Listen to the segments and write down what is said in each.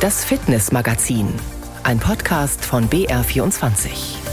Das Fitnessmagazin, ein Podcast von BR24.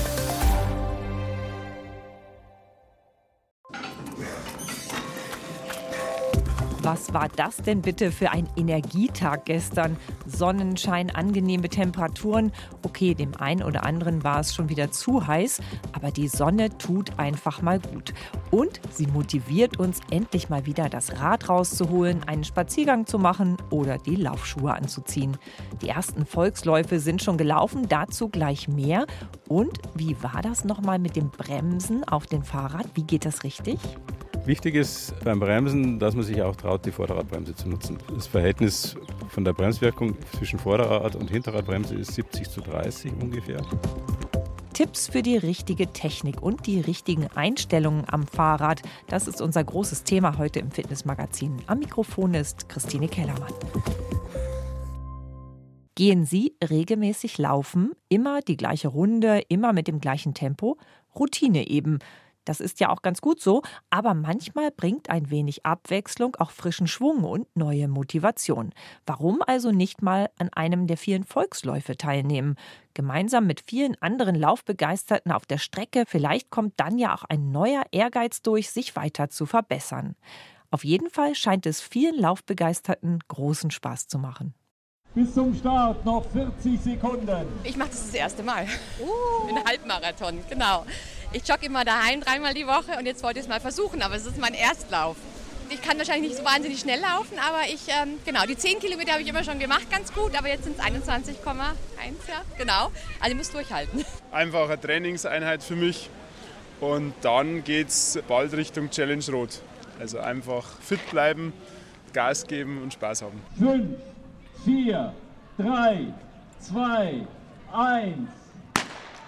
Was war das denn bitte für ein Energietag gestern? Sonnenschein, angenehme Temperaturen. Okay, dem einen oder anderen war es schon wieder zu heiß, aber die Sonne tut einfach mal gut. Und sie motiviert uns endlich mal wieder das Rad rauszuholen, einen Spaziergang zu machen oder die Laufschuhe anzuziehen. Die ersten Volksläufe sind schon gelaufen, dazu gleich mehr. Und wie war das nochmal mit dem Bremsen auf dem Fahrrad? Wie geht das richtig? Wichtig ist beim Bremsen, dass man sich auch traut, die Vorderradbremse zu nutzen. Das Verhältnis von der Bremswirkung zwischen Vorderrad- und Hinterradbremse ist 70 zu 30 ungefähr. Tipps für die richtige Technik und die richtigen Einstellungen am Fahrrad. Das ist unser großes Thema heute im Fitnessmagazin. Am Mikrofon ist Christine Kellermann. Gehen Sie regelmäßig laufen? Immer die gleiche Runde, immer mit dem gleichen Tempo? Routine eben. Das ist ja auch ganz gut so, aber manchmal bringt ein wenig Abwechslung auch frischen Schwung und neue Motivation. Warum also nicht mal an einem der vielen Volksläufe teilnehmen? Gemeinsam mit vielen anderen Laufbegeisterten auf der Strecke, vielleicht kommt dann ja auch ein neuer Ehrgeiz durch, sich weiter zu verbessern. Auf jeden Fall scheint es vielen Laufbegeisterten großen Spaß zu machen. Bis zum Start noch 40 Sekunden. Ich mache das das erste Mal. Uh. In Halbmarathon, genau. Ich jogge immer daheim dreimal die Woche und jetzt wollte ich es mal versuchen, aber es ist mein Erstlauf. Ich kann wahrscheinlich nicht so wahnsinnig schnell laufen, aber ich, ähm, genau, die 10 Kilometer habe ich immer schon gemacht, ganz gut, aber jetzt sind es 21,1, ja, genau. Also ich muss durchhalten. Einfach eine Trainingseinheit für mich und dann geht es bald Richtung Challenge Rot. Also einfach fit bleiben, Gas geben und Spaß haben. 5, 4, 3, 2, 1.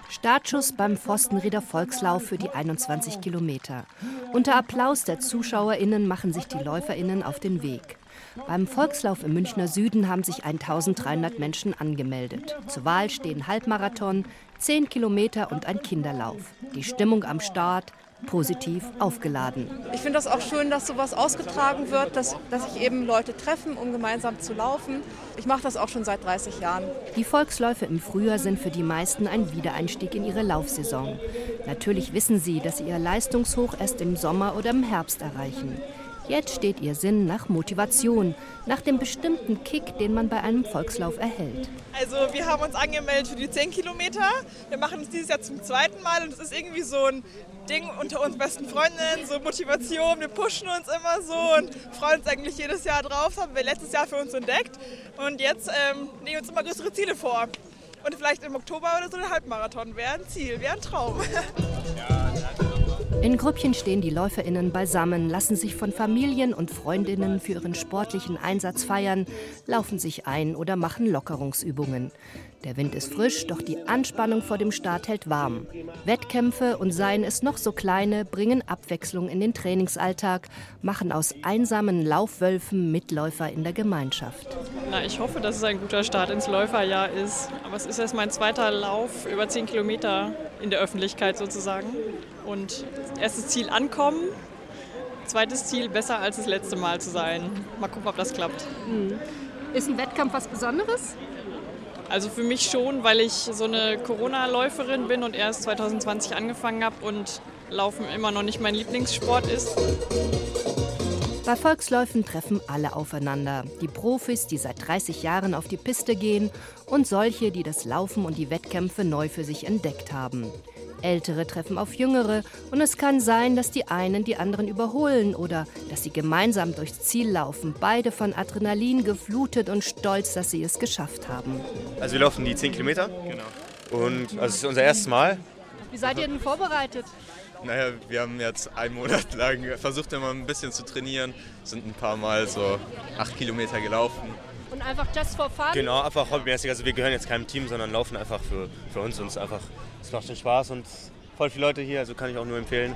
Startschuss beim Forstenrieder Volkslauf für die 21 Kilometer. Unter Applaus der ZuschauerInnen machen sich die LäuferInnen auf den Weg. Beim Volkslauf im Münchner Süden haben sich 1300 Menschen angemeldet. Zur Wahl stehen Halbmarathon, 10 Kilometer und ein Kinderlauf. Die Stimmung am Start, positiv aufgeladen. Ich finde das auch schön, dass sowas ausgetragen wird, dass, dass sich eben Leute treffen, um gemeinsam zu laufen. Ich mache das auch schon seit 30 Jahren. Die Volksläufe im Frühjahr sind für die meisten ein Wiedereinstieg in ihre Laufsaison. Natürlich wissen sie, dass sie ihr Leistungshoch erst im Sommer oder im Herbst erreichen. Jetzt steht ihr Sinn nach Motivation, nach dem bestimmten Kick, den man bei einem Volkslauf erhält. Also wir haben uns angemeldet für die 10 Kilometer. Wir machen es dieses Jahr zum zweiten Mal und es ist irgendwie so ein Ding unter uns besten Freundinnen, so Motivation. Wir pushen uns immer so und freuen uns eigentlich jedes Jahr drauf. Das haben wir letztes Jahr für uns entdeckt und jetzt ähm, nehmen wir uns immer größere Ziele vor. Und vielleicht im Oktober oder so ein Halbmarathon wäre ein Ziel, wäre ein Traum. In Grüppchen stehen die LäuferInnen beisammen, lassen sich von Familien und Freundinnen für ihren sportlichen Einsatz feiern, laufen sich ein oder machen Lockerungsübungen. Der Wind ist frisch, doch die Anspannung vor dem Start hält warm. Wettkämpfe und seien es noch so kleine, bringen Abwechslung in den Trainingsalltag, machen aus einsamen Laufwölfen Mitläufer in der Gemeinschaft. Na, ich hoffe, dass es ein guter Start ins Läuferjahr ist. Aber es ist erst mein zweiter Lauf über 10 Kilometer in der Öffentlichkeit sozusagen. Und erstes Ziel ankommen, zweites Ziel besser als das letzte Mal zu sein. Mal gucken, ob das klappt. Mhm. Ist ein Wettkampf was Besonderes? Also für mich schon, weil ich so eine Corona-Läuferin bin und erst 2020 angefangen habe und Laufen immer noch nicht mein Lieblingssport ist. Bei Volksläufen treffen alle aufeinander. Die Profis, die seit 30 Jahren auf die Piste gehen und solche, die das Laufen und die Wettkämpfe neu für sich entdeckt haben. Ältere treffen auf Jüngere und es kann sein, dass die einen die anderen überholen oder dass sie gemeinsam durchs Ziel laufen, beide von Adrenalin geflutet und stolz, dass sie es geschafft haben. Also wir laufen die 10 Kilometer genau. und also es ist unser erstes Mal. Wie seid ihr denn vorbereitet? Naja, wir haben jetzt einen Monat lang versucht, immer ein bisschen zu trainieren, sind ein paar Mal so acht Kilometer gelaufen. Und einfach just for fun? Genau, einfach hobbymäßig. Also wir gehören jetzt keinem Team, sondern laufen einfach für, für uns und es einfach, es macht schon Spaß und voll viele Leute hier, also kann ich auch nur empfehlen.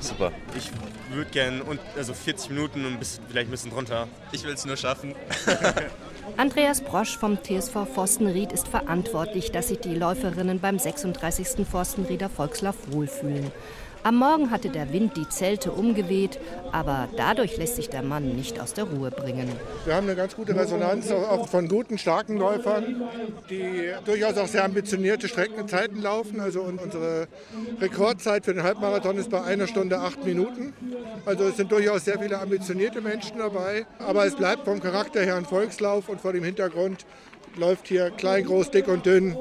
Super. Ich würde gerne also 40 Minuten und bis, vielleicht ein bisschen drunter. Ich will es nur schaffen. Andreas Brosch vom TSV Forstenried ist verantwortlich, dass sich die Läuferinnen beim 36. Forstenrieder Volkslauf wohlfühlen. Am Morgen hatte der Wind die Zelte umgeweht, aber dadurch lässt sich der Mann nicht aus der Ruhe bringen. Wir haben eine ganz gute Resonanz auch von guten, starken Läufern, die durchaus auch sehr ambitionierte Streckenzeiten laufen. Also unsere Rekordzeit für den Halbmarathon ist bei einer Stunde acht Minuten. Also es sind durchaus sehr viele ambitionierte Menschen dabei. Aber es bleibt vom Charakter her ein Volkslauf und vor dem Hintergrund läuft hier klein, groß, dick und dünn,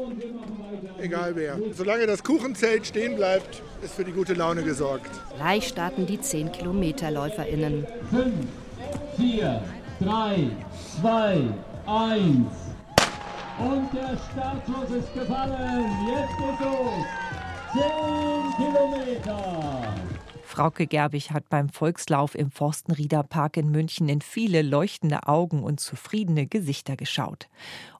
egal wer. Solange das Kuchenzelt stehen bleibt, ist für die gute Laune gesorgt. Gleich starten die 10 Kilometer LäuferInnen. 5, 4, 3, 2, 1. Und der Startschuss ist gefallen. Jetzt geht's los. 10 Kilometer. Frauke Gerbig hat beim Volkslauf im Forstenrieder Park in München in viele leuchtende Augen und zufriedene Gesichter geschaut.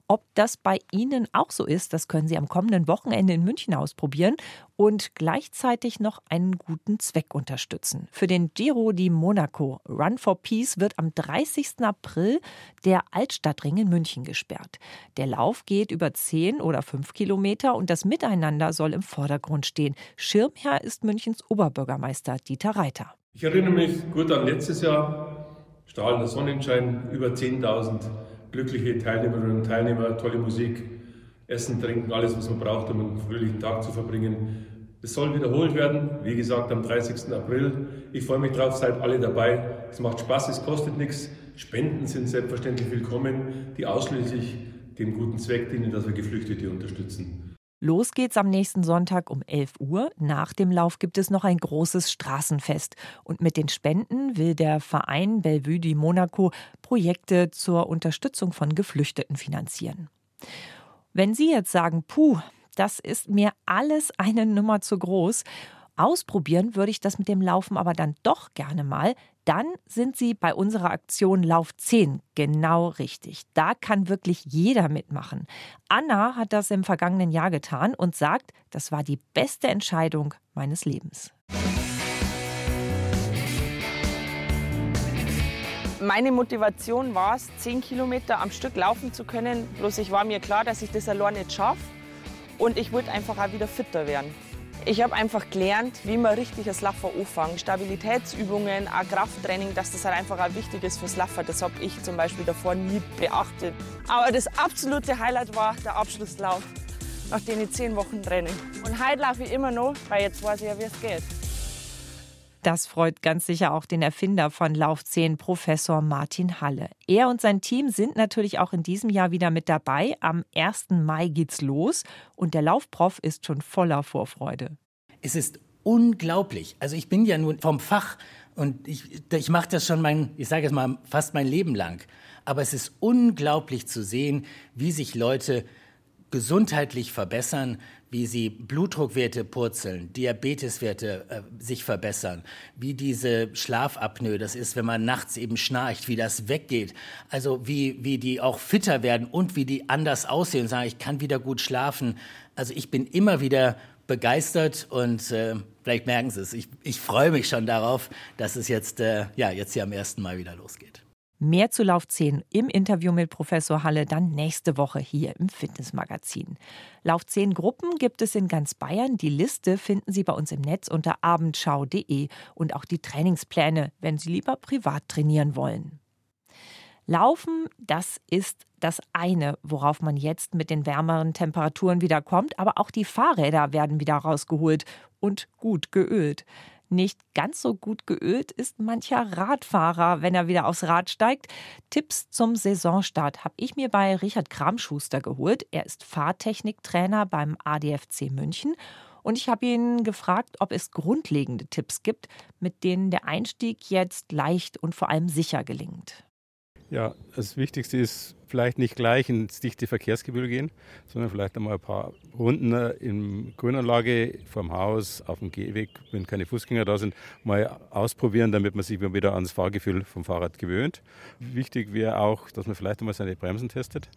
Ob das bei Ihnen auch so ist, das können Sie am kommenden Wochenende in München ausprobieren und gleichzeitig noch einen guten Zweck unterstützen. Für den Giro di Monaco Run for Peace wird am 30. April der Altstadtring in München gesperrt. Der Lauf geht über 10 oder 5 Kilometer und das Miteinander soll im Vordergrund stehen. Schirmherr ist Münchens Oberbürgermeister Dieter Reiter. Ich erinnere mich gut an letztes Jahr, strahlender Sonnenschein, über 10.000 glückliche Teilnehmerinnen und Teilnehmer, tolle Musik, Essen, Trinken, alles, was man braucht, um einen fröhlichen Tag zu verbringen. Es soll wiederholt werden, wie gesagt, am 30. April. Ich freue mich drauf, seid alle dabei. Es macht Spaß, es kostet nichts. Spenden sind selbstverständlich willkommen, die ausschließlich dem guten Zweck dienen, dass wir Geflüchtete unterstützen. Los geht's am nächsten Sonntag um 11 Uhr. Nach dem Lauf gibt es noch ein großes Straßenfest. Und mit den Spenden will der Verein Bellevue di Monaco Projekte zur Unterstützung von Geflüchteten finanzieren. Wenn Sie jetzt sagen, puh, das ist mir alles eine Nummer zu groß, ausprobieren würde ich das mit dem Laufen aber dann doch gerne mal, dann sind Sie bei unserer Aktion Lauf 10 genau richtig. Da kann wirklich jeder mitmachen. Anna hat das im vergangenen Jahr getan und sagt, das war die beste Entscheidung meines Lebens. Meine Motivation war es, 10 Kilometer am Stück laufen zu können. Bloß ich war mir klar, dass ich das allein nicht schaffe. Und ich wollte einfach auch wieder fitter werden. Ich habe einfach gelernt, wie man richtig das Laffer anfängt. Stabilitätsübungen, auch Krafttraining, dass das halt einfach auch wichtig ist fürs Laffer. Das habe ich zum Beispiel davor nie beachtet. Aber das absolute Highlight war der Abschlusslauf nach den zehn Wochen Training. Und heute laufe ich immer noch, weil jetzt weiß ich ja, wie es geht. Das freut ganz sicher auch den Erfinder von Lauf 10, Professor Martin Halle. Er und sein Team sind natürlich auch in diesem Jahr wieder mit dabei. Am 1. Mai geht's los und der Laufprof ist schon voller Vorfreude. Es ist unglaublich. Also ich bin ja nun vom Fach und ich, ich mache das schon mein, ich sage es mal, fast mein Leben lang. Aber es ist unglaublich zu sehen, wie sich Leute gesundheitlich verbessern, wie sie Blutdruckwerte purzeln, Diabeteswerte äh, sich verbessern, wie diese Schlafapnoe, das ist, wenn man nachts eben schnarcht, wie das weggeht. Also wie, wie die auch fitter werden und wie die anders aussehen und sagen, ich kann wieder gut schlafen. Also ich bin immer wieder begeistert und äh, vielleicht merken Sie es, ich, ich freue mich schon darauf, dass es jetzt, äh, ja, jetzt hier am ersten Mal wieder losgeht. Mehr zu Lauf 10 im Interview mit Professor Halle dann nächste Woche hier im Fitnessmagazin. Lauf 10 Gruppen gibt es in ganz Bayern. Die Liste finden Sie bei uns im Netz unter abendschau.de und auch die Trainingspläne, wenn Sie lieber privat trainieren wollen. Laufen, das ist das eine, worauf man jetzt mit den wärmeren Temperaturen wieder kommt, aber auch die Fahrräder werden wieder rausgeholt und gut geölt. Nicht ganz so gut geölt ist mancher Radfahrer, wenn er wieder aufs Rad steigt. Tipps zum Saisonstart habe ich mir bei Richard Kramschuster geholt. Er ist Fahrtechniktrainer beim ADFC München. Und ich habe ihn gefragt, ob es grundlegende Tipps gibt, mit denen der Einstieg jetzt leicht und vor allem sicher gelingt. Ja, das Wichtigste ist vielleicht nicht gleich ins dichte Verkehrsgefühl gehen, sondern vielleicht einmal ein paar Runden in Grünanlage vorm Haus, auf dem Gehweg, wenn keine Fußgänger da sind, mal ausprobieren, damit man sich wieder ans Fahrgefühl vom Fahrrad gewöhnt. Wichtig wäre auch, dass man vielleicht einmal seine Bremsen testet.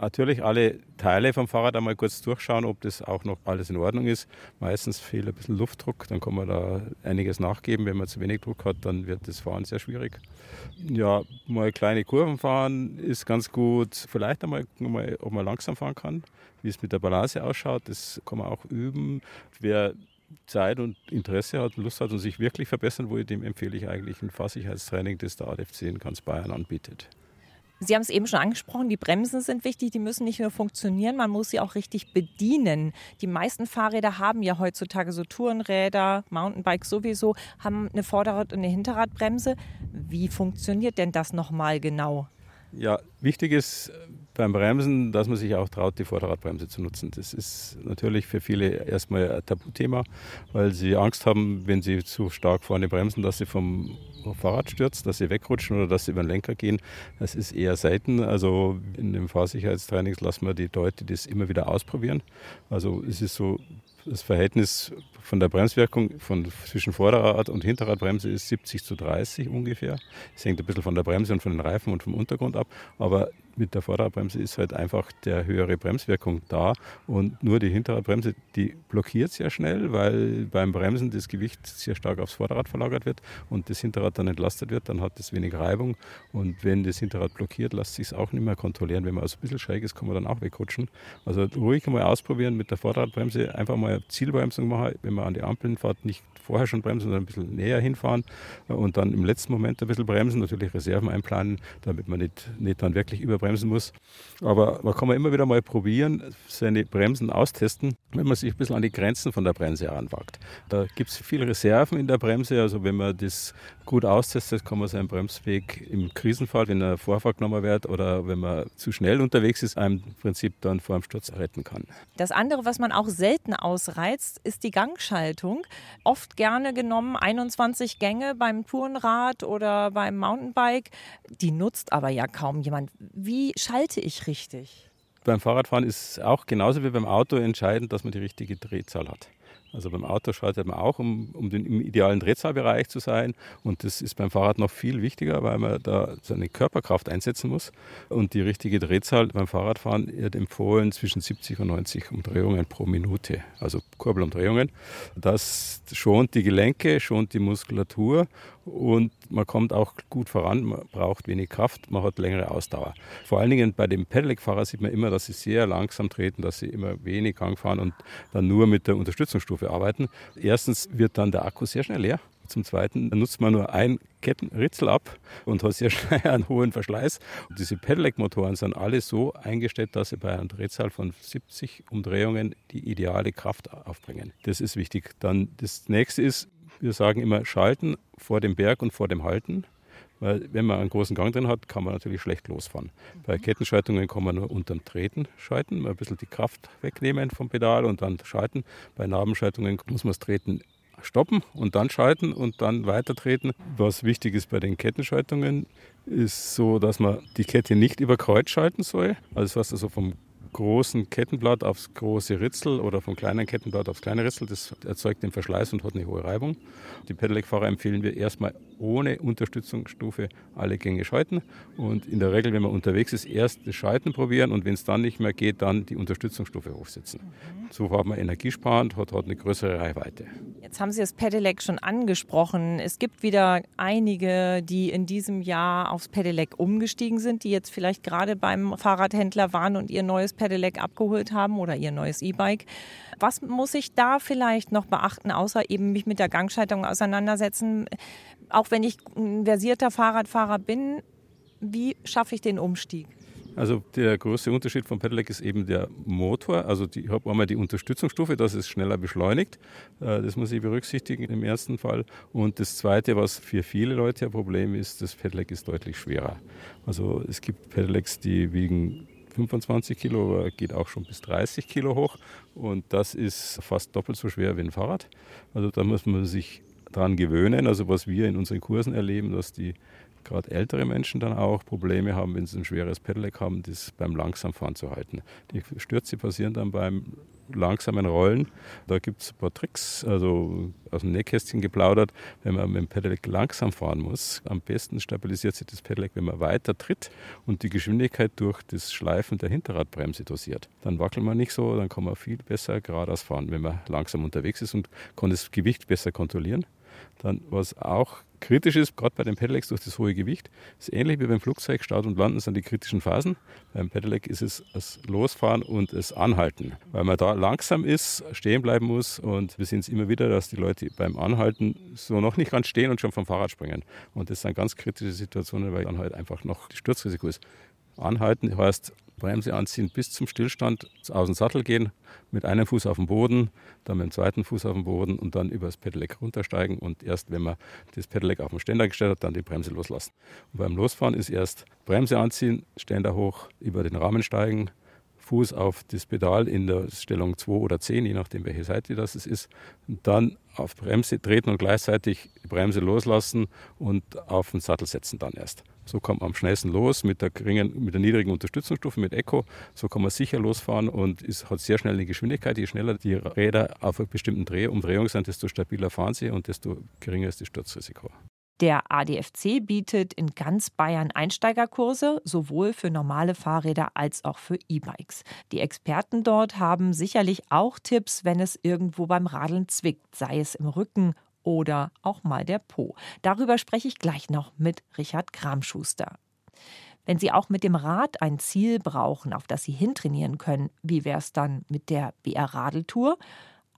Natürlich alle Teile vom Fahrrad einmal kurz durchschauen, ob das auch noch alles in Ordnung ist. Meistens fehlt ein bisschen Luftdruck, dann kann man da einiges nachgeben. Wenn man zu wenig Druck hat, dann wird das Fahren sehr schwierig. Ja, mal kleine Kurven fahren ist ganz gut. Vielleicht einmal, ob man langsam fahren kann, wie es mit der Balance ausschaut. Das kann man auch üben. Wer Zeit und Interesse hat, Lust hat und sich wirklich verbessern will, dem empfehle ich eigentlich ein Fahrsicherheitstraining, das der ADFC in ganz Bayern anbietet. Sie haben es eben schon angesprochen, die Bremsen sind wichtig, die müssen nicht nur funktionieren, man muss sie auch richtig bedienen. Die meisten Fahrräder haben ja heutzutage so Tourenräder, Mountainbikes sowieso, haben eine Vorderrad- und eine Hinterradbremse. Wie funktioniert denn das nochmal genau? Ja, wichtig ist beim Bremsen, dass man sich auch traut, die Vorderradbremse zu nutzen. Das ist natürlich für viele erstmal ein Tabuthema, weil sie Angst haben, wenn sie zu stark vorne bremsen, dass sie vom Fahrrad stürzt, dass sie wegrutschen oder dass sie über den Lenker gehen. Das ist eher selten. Also in den Fahrsicherheitstrainings lassen wir die Leute das immer wieder ausprobieren. Also es ist so das Verhältnis von der Bremswirkung von, zwischen Vorderrad- und Hinterradbremse ist 70 zu 30 ungefähr. Es hängt ein bisschen von der Bremse und von den Reifen und vom Untergrund ab. Aber mit der Vorderradbremse ist halt einfach der höhere Bremswirkung da. Und nur die Hinterradbremse, die blockiert sehr schnell, weil beim Bremsen das Gewicht sehr stark aufs Vorderrad verlagert wird und das Hinterrad dann entlastet wird, dann hat es wenig Reibung. Und wenn das Hinterrad blockiert, lässt sich es auch nicht mehr kontrollieren. Wenn man also ein bisschen schräg ist, kann man dann auch wegrutschen. Also ruhig mal ausprobieren mit der Vorderradbremse, einfach mal Zielbremsung machen, wenn man an die Ampeln fährt, nicht vorher schon bremsen, sondern ein bisschen näher hinfahren und dann im letzten Moment ein bisschen bremsen, natürlich Reserven einplanen, damit man nicht, nicht dann wirklich überbremsen muss. Aber man kann immer wieder mal probieren, seine Bremsen austesten, wenn man sich ein bisschen an die Grenzen von der Bremse heranwagt. Da gibt es viele Reserven in der Bremse, also wenn man das gut austestet, kann man seinen Bremsweg im Krisenfall, wenn er Vorfahrt genommen wird oder wenn man zu schnell unterwegs ist, einem im Prinzip dann vor dem Sturz retten kann. Das andere, was man auch selten ausreizt, ist die Gangschaltung. Oft gerne genommen 21 Gänge beim Tourenrad oder beim Mountainbike. Die nutzt aber ja kaum jemand. Wie schalte ich richtig? Beim Fahrradfahren ist auch genauso wie beim Auto entscheidend, dass man die richtige Drehzahl hat. Also beim Auto schaltet man auch, um, um den, im idealen Drehzahlbereich zu sein. Und das ist beim Fahrrad noch viel wichtiger, weil man da seine Körperkraft einsetzen muss. Und die richtige Drehzahl beim Fahrradfahren wird empfohlen zwischen 70 und 90 Umdrehungen pro Minute, also Kurbelumdrehungen. Das schont die Gelenke, schont die Muskulatur und man kommt auch gut voran, man braucht wenig Kraft, man hat längere Ausdauer. Vor allen Dingen bei den Pedelec-Fahrern sieht man immer, dass sie sehr langsam treten, dass sie immer wenig Gang fahren und dann nur mit der Unterstützungsstufe arbeiten. Erstens wird dann der Akku sehr schnell leer. Zum Zweiten nutzt man nur ein Kettenritzel ab und hat sehr schnell einen hohen Verschleiß. Und diese Pedelec-Motoren sind alle so eingestellt, dass sie bei einer Drehzahl von 70 Umdrehungen die ideale Kraft aufbringen. Das ist wichtig. Dann das nächste ist, wir sagen immer schalten vor dem Berg und vor dem Halten. Weil wenn man einen großen Gang drin hat, kann man natürlich schlecht losfahren. Bei Kettenschaltungen kann man nur unterm Treten schalten, mal ein bisschen die Kraft wegnehmen vom Pedal und dann schalten. Bei Nabenschaltungen muss man das Treten stoppen und dann schalten und dann weiter treten. Was wichtig ist bei den Kettenschaltungen, ist so, dass man die Kette nicht über Kreuz schalten soll. Also das heißt also vom großen Kettenblatt aufs große Ritzel oder vom kleinen Kettenblatt aufs kleine Ritzel. Das erzeugt den Verschleiß und hat eine hohe Reibung. Die Pedelec-Fahrer empfehlen wir erstmal ohne Unterstützungsstufe alle Gänge schalten und in der Regel, wenn man unterwegs ist, erst das Schalten probieren und wenn es dann nicht mehr geht, dann die Unterstützungsstufe hochsetzen. So hat man energiesparend, hat, hat eine größere Reichweite. Jetzt haben Sie das Pedelec schon angesprochen. Es gibt wieder einige, die in diesem Jahr aufs Pedelec umgestiegen sind, die jetzt vielleicht gerade beim Fahrradhändler waren und ihr neues Pedelec abgeholt haben oder ihr neues E-Bike. Was muss ich da vielleicht noch beachten, außer eben mich mit der Gangschaltung auseinandersetzen? Auch wenn ich ein versierter Fahrradfahrer bin, wie schaffe ich den Umstieg? Also der große Unterschied vom Pedelec ist eben der Motor. Also die, ich habe einmal die Unterstützungsstufe, dass es schneller beschleunigt. Äh, das muss ich berücksichtigen im ersten Fall. Und das Zweite, was für viele Leute ein Problem ist, das Pedelec ist deutlich schwerer. Also es gibt Pedelecs, die wiegen 25 Kilo, aber geht auch schon bis 30 Kilo hoch. Und das ist fast doppelt so schwer wie ein Fahrrad. Also da muss man sich daran gewöhnen. Also was wir in unseren Kursen erleben, dass die gerade ältere Menschen dann auch Probleme haben, wenn sie ein schweres Pedelec haben, das beim Langsamfahren zu halten. Die Stürze passieren dann beim langsamen Rollen. Da gibt es ein paar Tricks, also aus dem Nähkästchen geplaudert, wenn man mit dem Pedelec langsam fahren muss. Am besten stabilisiert sich das Pedelec, wenn man weiter tritt und die Geschwindigkeit durch das Schleifen der Hinterradbremse dosiert. Dann wackelt man nicht so, dann kann man viel besser geradeaus fahren, wenn man langsam unterwegs ist und kann das Gewicht besser kontrollieren. Dann, was auch kritisch ist, gerade bei den Pedelecs durch das hohe Gewicht, ist ähnlich wie beim Flugzeug. Start und Landen sind die kritischen Phasen. Beim Pedelec ist es das Losfahren und das Anhalten, weil man da langsam ist, stehen bleiben muss. Und wir sehen es immer wieder, dass die Leute beim Anhalten so noch nicht ganz stehen und schon vom Fahrrad springen. Und das sind ganz kritische Situationen, weil dann halt einfach noch das Sturzrisiko ist. Anhalten heißt Bremse anziehen bis zum Stillstand, aus dem Sattel gehen, mit einem Fuß auf dem Boden, dann mit dem zweiten Fuß auf dem Boden und dann über das Pedelec runtersteigen und erst, wenn man das Pedelec auf den Ständer gestellt hat, dann die Bremse loslassen. Und beim Losfahren ist erst Bremse anziehen, Ständer hoch, über den Rahmen steigen, Fuß auf das Pedal in der Stellung 2 oder 10, je nachdem welche Seite das ist, und dann auf Bremse treten und gleichzeitig die Bremse loslassen und auf den Sattel setzen dann erst. So kommt man am schnellsten los mit der, geringen, mit der niedrigen Unterstützungsstufe, mit Eco. So kann man sicher losfahren und ist, hat sehr schnell eine Geschwindigkeit. Je schneller die Räder auf einer bestimmten Dreh Umdrehung sind, desto stabiler fahren sie und desto geringer ist das Sturzrisiko. Der ADFC bietet in ganz Bayern Einsteigerkurse, sowohl für normale Fahrräder als auch für E-Bikes. Die Experten dort haben sicherlich auch Tipps, wenn es irgendwo beim Radeln zwickt, sei es im Rücken oder auch mal der Po. Darüber spreche ich gleich noch mit Richard Kramschuster. Wenn Sie auch mit dem Rad ein Ziel brauchen, auf das Sie hintrainieren können, wie wäre es dann mit der BR Radeltour?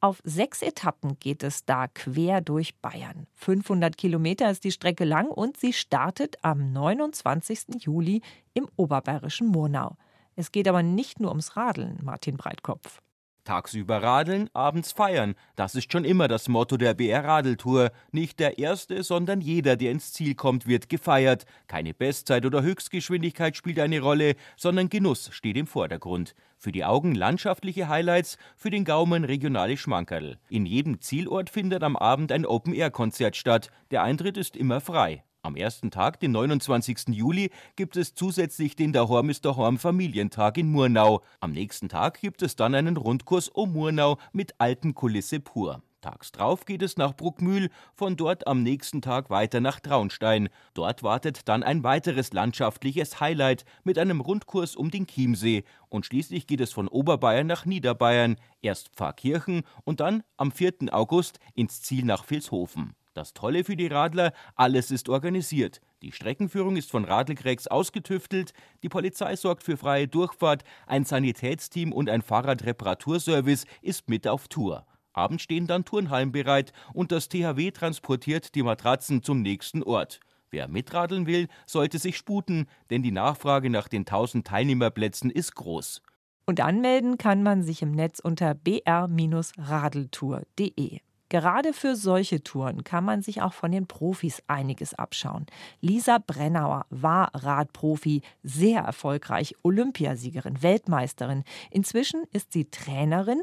Auf sechs Etappen geht es da quer durch Bayern. 500 Kilometer ist die Strecke lang und sie startet am 29. Juli im oberbayerischen Murnau. Es geht aber nicht nur ums Radeln, Martin Breitkopf. Tagsüber radeln, abends feiern. Das ist schon immer das Motto der BR Radeltour. Nicht der Erste, sondern jeder, der ins Ziel kommt, wird gefeiert. Keine Bestzeit oder Höchstgeschwindigkeit spielt eine Rolle, sondern Genuss steht im Vordergrund. Für die Augen landschaftliche Highlights, für den Gaumen regionale Schmankerl. In jedem Zielort findet am Abend ein Open-Air-Konzert statt. Der Eintritt ist immer frei. Am ersten Tag, den 29. Juli, gibt es zusätzlich den Dahorm ist Dahorm Familientag in Murnau. Am nächsten Tag gibt es dann einen Rundkurs um Murnau mit alten Kulisse pur. Tags drauf geht es nach Bruckmühl, von dort am nächsten Tag weiter nach Traunstein. Dort wartet dann ein weiteres landschaftliches Highlight mit einem Rundkurs um den Chiemsee. Und schließlich geht es von Oberbayern nach Niederbayern, erst Pfarrkirchen und dann am 4. August ins Ziel nach Vilshofen. Das Tolle für die Radler, alles ist organisiert. Die Streckenführung ist von Radlkrex ausgetüftelt, die Polizei sorgt für freie Durchfahrt, ein Sanitätsteam und ein Fahrradreparaturservice ist mit auf Tour. Abends stehen dann Turnhallen bereit und das THW transportiert die Matratzen zum nächsten Ort. Wer mitradeln will, sollte sich sputen, denn die Nachfrage nach den 1000 Teilnehmerplätzen ist groß. Und anmelden kann man sich im Netz unter br-radeltour.de. Gerade für solche Touren kann man sich auch von den Profis einiges abschauen. Lisa Brennauer war Radprofi, sehr erfolgreich, Olympiasiegerin, Weltmeisterin. Inzwischen ist sie Trainerin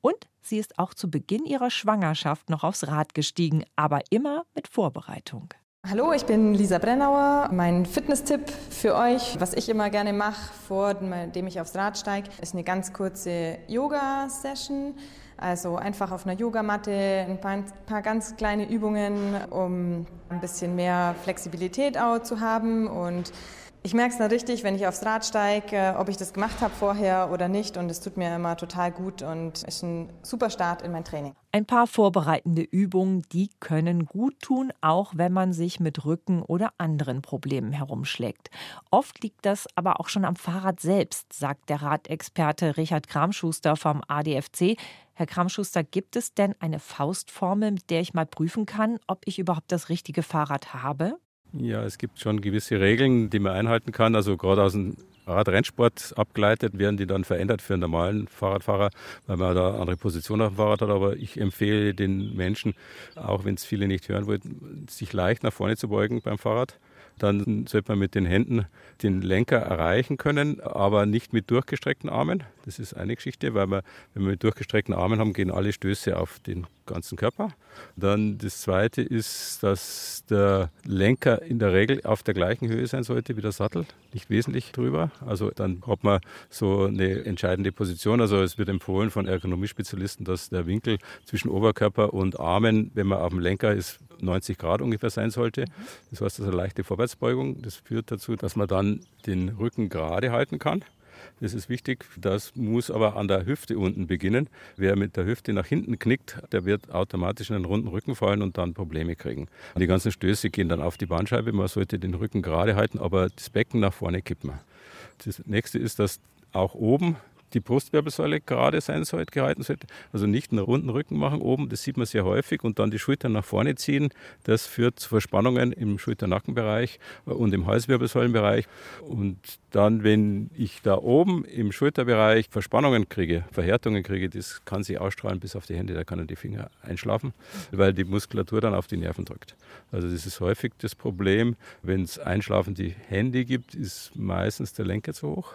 und sie ist auch zu Beginn ihrer Schwangerschaft noch aufs Rad gestiegen, aber immer mit Vorbereitung. Hallo, ich bin Lisa Brennauer. Mein Fitnesstipp für euch, was ich immer gerne mache, vor dem ich aufs Rad steige, ist eine ganz kurze Yoga-Session. Also einfach auf einer Yogamatte ein paar, ein paar, ganz kleine Übungen, um ein bisschen mehr Flexibilität auch zu haben und ich merke es dann richtig, wenn ich aufs Rad steige, ob ich das gemacht habe vorher oder nicht. Und es tut mir immer total gut und ist ein super Start in mein Training. Ein paar vorbereitende Übungen, die können gut tun, auch wenn man sich mit Rücken oder anderen Problemen herumschlägt. Oft liegt das aber auch schon am Fahrrad selbst, sagt der Radexperte Richard Kramschuster vom ADFC. Herr Kramschuster, gibt es denn eine Faustformel, mit der ich mal prüfen kann, ob ich überhaupt das richtige Fahrrad habe? Ja, es gibt schon gewisse Regeln, die man einhalten kann. Also gerade aus dem Radrennsport abgeleitet werden die dann verändert für einen normalen Fahrradfahrer, weil man da andere Position auf dem Fahrrad hat. Aber ich empfehle den Menschen, auch wenn es viele nicht hören wollen, sich leicht nach vorne zu beugen beim Fahrrad dann sollte man mit den Händen den Lenker erreichen können, aber nicht mit durchgestreckten Armen. Das ist eine Geschichte, weil wir, wenn wir mit durchgestreckten Armen haben, gehen alle Stöße auf den ganzen Körper. Dann das zweite ist, dass der Lenker in der Regel auf der gleichen Höhe sein sollte wie der Sattel, nicht wesentlich drüber. Also dann hat man so eine entscheidende Position. Also es wird empfohlen von Ergonomiespezialisten, dass der Winkel zwischen Oberkörper und Armen, wenn man auf dem Lenker ist, 90 Grad ungefähr sein sollte. Das heißt, das ist eine leichte Vorwärtsbeugung. Das führt dazu, dass man dann den Rücken gerade halten kann. Das ist wichtig. Das muss aber an der Hüfte unten beginnen. Wer mit der Hüfte nach hinten knickt, der wird automatisch in einen runden Rücken fallen und dann Probleme kriegen. Die ganzen Stöße gehen dann auf die Bandscheibe. Man sollte den Rücken gerade halten, aber das Becken nach vorne kippen. Das nächste ist, dass auch oben die Brustwirbelsäule gerade sein sollte, gehalten sollte. Also nicht einen runden Rücken machen oben, das sieht man sehr häufig, und dann die Schultern nach vorne ziehen. Das führt zu Verspannungen im Schulternackenbereich und im Halswirbelsäulenbereich. Und dann, wenn ich da oben im Schulterbereich Verspannungen kriege, Verhärtungen kriege, das kann sich ausstrahlen bis auf die Hände, da kann die Finger einschlafen, weil die Muskulatur dann auf die Nerven drückt. Also das ist häufig das Problem, wenn es einschlafende Hände gibt, ist meistens der Lenker zu hoch.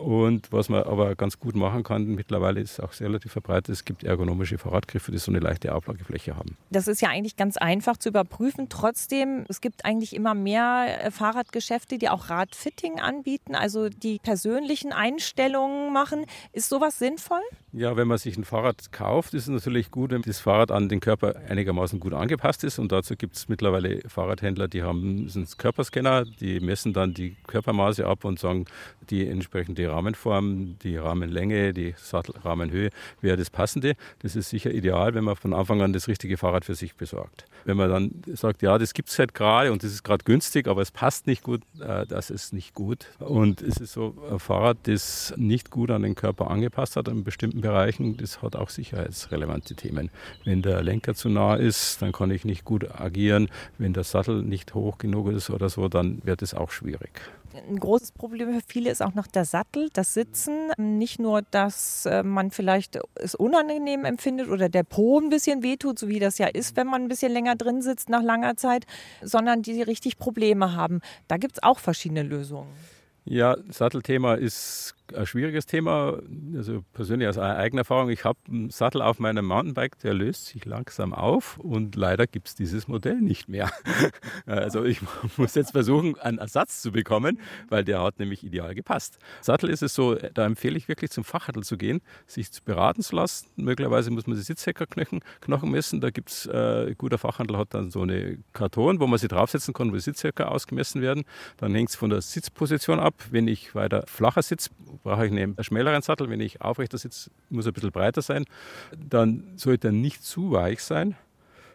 Und was man aber ganz gut machen kann, mittlerweile ist es auch relativ verbreitet, es gibt ergonomische Fahrradgriffe, die so eine leichte Ablagefläche haben. Das ist ja eigentlich ganz einfach zu überprüfen. Trotzdem, es gibt eigentlich immer mehr äh, Fahrradgeschäfte, die auch Radfitting anbieten, also die persönlichen Einstellungen machen. Ist sowas sinnvoll? Ja, wenn man sich ein Fahrrad kauft, ist es natürlich gut, wenn das Fahrrad an den Körper einigermaßen gut angepasst ist. Und dazu gibt es mittlerweile Fahrradhändler, die haben einen Körperscanner, die messen dann die Körpermaße ab und sagen, die entsprechende Rahmenform, die Rahmenlänge, die Sattelrahmenhöhe wäre das passende. Das ist sicher ideal, wenn man von Anfang an das richtige Fahrrad für sich besorgt. Wenn man dann sagt, ja, das gibt es halt gerade und das ist gerade günstig, aber es passt nicht gut, äh, das ist nicht gut. Und es ist so ein Fahrrad, das nicht gut an den Körper angepasst hat in bestimmten Bereichen, das hat auch sicherheitsrelevante Themen. Wenn der Lenker zu nah ist, dann kann ich nicht gut agieren. Wenn der Sattel nicht hoch genug ist oder so, dann wird es auch schwierig. Ein großes Problem für viele ist auch noch der Sattel, das Sitzen. Nicht nur, dass äh, man vielleicht es unangenehm empfindet oder der Po ein bisschen wehtut, so wie das ja ist, wenn man ein bisschen länger drin sitzt nach langer Zeit, sondern die richtig Probleme haben. Da gibt es auch verschiedene Lösungen. Ja, Sattelthema ist ein schwieriges Thema. Also persönlich aus eigener Erfahrung, ich habe einen Sattel auf meinem Mountainbike, der löst sich langsam auf und leider gibt es dieses Modell nicht mehr. Also ich muss jetzt versuchen, einen Ersatz zu bekommen, weil der hat nämlich ideal gepasst. Sattel ist es so, da empfehle ich wirklich zum Fachhandel zu gehen, sich beraten zu lassen. Möglicherweise muss man die Sitzheckerknochen Knochen messen. Da gibt es, äh, guter Fachhandel hat dann so eine Karton, wo man sie draufsetzen kann, wo die Sitzhöcker ausgemessen werden. Dann hängt es von der Sitzposition ab. Wenn ich weiter flacher sitze, brauche ich einen schmäleren Sattel. Wenn ich aufrechter sitze, muss er ein bisschen breiter sein. Dann sollte er nicht zu weich sein.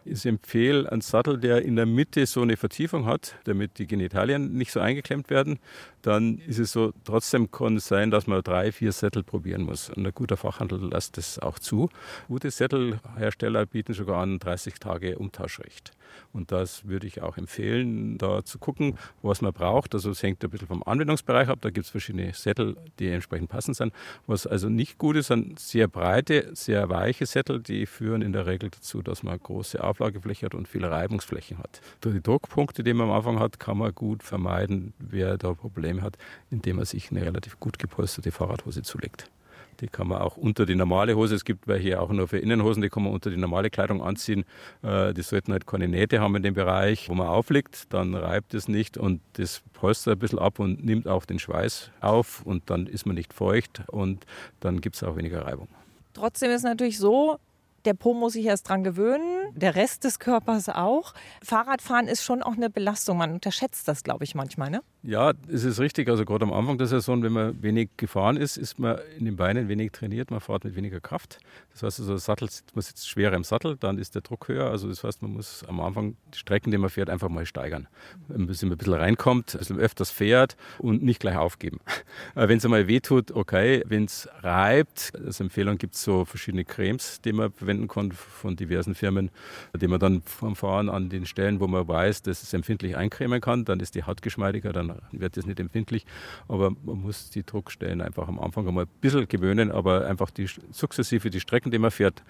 Ich empfehle einen Sattel, der in der Mitte so eine Vertiefung hat, damit die Genitalien nicht so eingeklemmt werden. Dann ist es so, trotzdem kann es sein, dass man drei, vier Sättel probieren muss. Und ein guter Fachhandel lässt das auch zu. Gute Sättelhersteller bieten sogar an 30 Tage Umtauschrecht. Und das würde ich auch empfehlen, da zu gucken, was man braucht. Also es hängt ein bisschen vom Anwendungsbereich ab. Da gibt es verschiedene Sättel, die entsprechend passend sind. Was also nicht gut ist, sind sehr breite, sehr weiche Sättel, die führen in der Regel dazu, dass man große Auflagefläche hat und viele Reibungsflächen hat. Durch die Druckpunkte, die man am Anfang hat, kann man gut vermeiden, wer da Probleme hat, indem man sich eine relativ gut gepolsterte Fahrradhose zulegt. Die kann man auch unter die normale Hose, es gibt welche auch nur für Innenhosen, die kann man unter die normale Kleidung anziehen. Äh, die sollten halt keine Nähte haben in dem Bereich, wo man aufliegt, dann reibt es nicht und das polstert ein bisschen ab und nimmt auch den Schweiß auf und dann ist man nicht feucht und dann gibt es auch weniger Reibung. Trotzdem ist es natürlich so, der Po muss sich erst dran gewöhnen, der Rest des Körpers auch. Fahrradfahren ist schon auch eine Belastung. Man unterschätzt das, glaube ich, manchmal. Ne? Ja, es ist richtig. Also gerade am Anfang der Saison, wenn man wenig gefahren ist, ist man in den Beinen wenig trainiert, man fährt mit weniger Kraft. Das heißt, also Sattel, man sitzt schwerer im Sattel, dann ist der Druck höher. Also das heißt, man muss am Anfang die Strecken, die man fährt, einfach mal steigern. Bis man ein bisschen reinkommt, ein bisschen öfters fährt und nicht gleich aufgeben. Wenn es einmal wehtut, okay. Wenn es reibt, als Empfehlung gibt es so verschiedene Cremes, die man verwenden kann von diversen Firmen, die man dann vom Fahren an den Stellen, wo man weiß, dass es empfindlich eincremen kann, dann ist die Haut geschmeidiger, dann wird das nicht empfindlich. Aber man muss die Druckstellen einfach am Anfang einmal ein bisschen gewöhnen, aber einfach die, sukzessive die Strecken, die man fährt,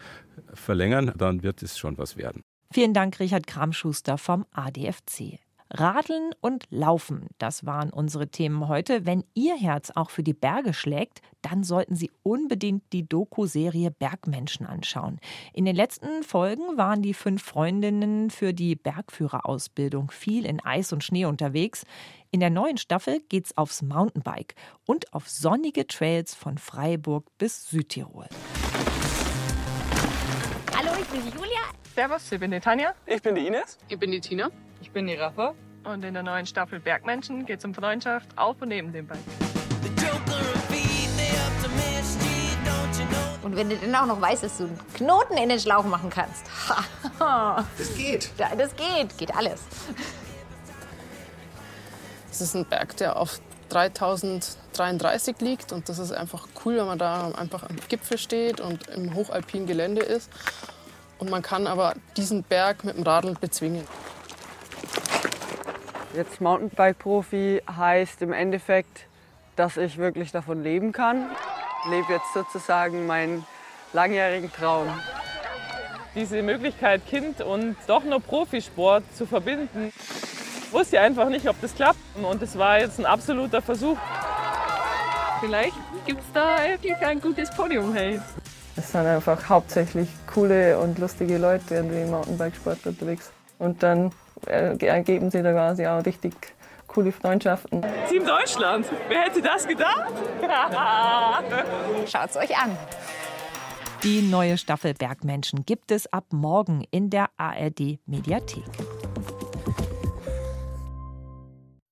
verlängern, dann wird es schon was werden. Vielen Dank, Richard Kramschuster vom ADFC. Radeln und Laufen, das waren unsere Themen heute. Wenn Ihr Herz auch für die Berge schlägt, dann sollten Sie unbedingt die Doku-Serie Bergmenschen anschauen. In den letzten Folgen waren die fünf Freundinnen für die Bergführerausbildung viel in Eis und Schnee unterwegs. In der neuen Staffel geht's aufs Mountainbike und auf sonnige Trails von Freiburg bis Südtirol. Hallo, ich bin die Julia. Servus, ich bin die Tanja. Ich bin die Ines. Ich bin die Tina. Ich bin die Rafa. Und in der neuen Staffel Bergmenschen geht es um Freundschaft auf und neben dem Bike. Und wenn du dann auch noch weißt, dass du einen Knoten in den Schlauch machen kannst. Das geht. Das geht, geht alles. Es ist ein Berg, der auf 3033 liegt und das ist einfach cool, wenn man da einfach am Gipfel steht und im hochalpinen Gelände ist. Und man kann aber diesen Berg mit dem Radl bezwingen. Jetzt Mountainbike-Profi heißt im Endeffekt, dass ich wirklich davon leben kann. Ich lebe jetzt sozusagen meinen langjährigen Traum. Diese Möglichkeit, Kind und doch nur Profisport zu verbinden, wusste ich einfach nicht, ob das klappt. Und es war jetzt ein absoluter Versuch. Vielleicht gibt es da wirklich ein gutes Podium. Hey. Es sind einfach hauptsächlich coole und lustige Leute irgendwie im Mountainbikesport unterwegs. Und dann ergeben sie da quasi auch richtig coole Freundschaften. Team Deutschland, wer hätte das gedacht? Schaut's euch an. Die neue Staffel Bergmenschen gibt es ab morgen in der ARD Mediathek.